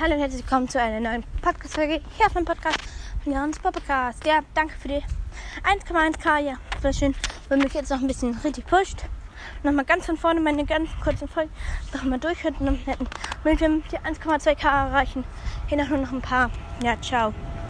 Hallo und herzlich willkommen zu einer neuen Podcast-Folge hier auf dem Podcast von Jans Podcast. Ja, danke für die 1,1k. Ja, sehr schön, wenn mich jetzt noch ein bisschen richtig pusht. Nochmal ganz von vorne meine ganz kurzen Folgen nochmal durchhören und hätten, damit wir die 1,2k erreichen. Hier noch nur noch ein paar. Ja, ciao.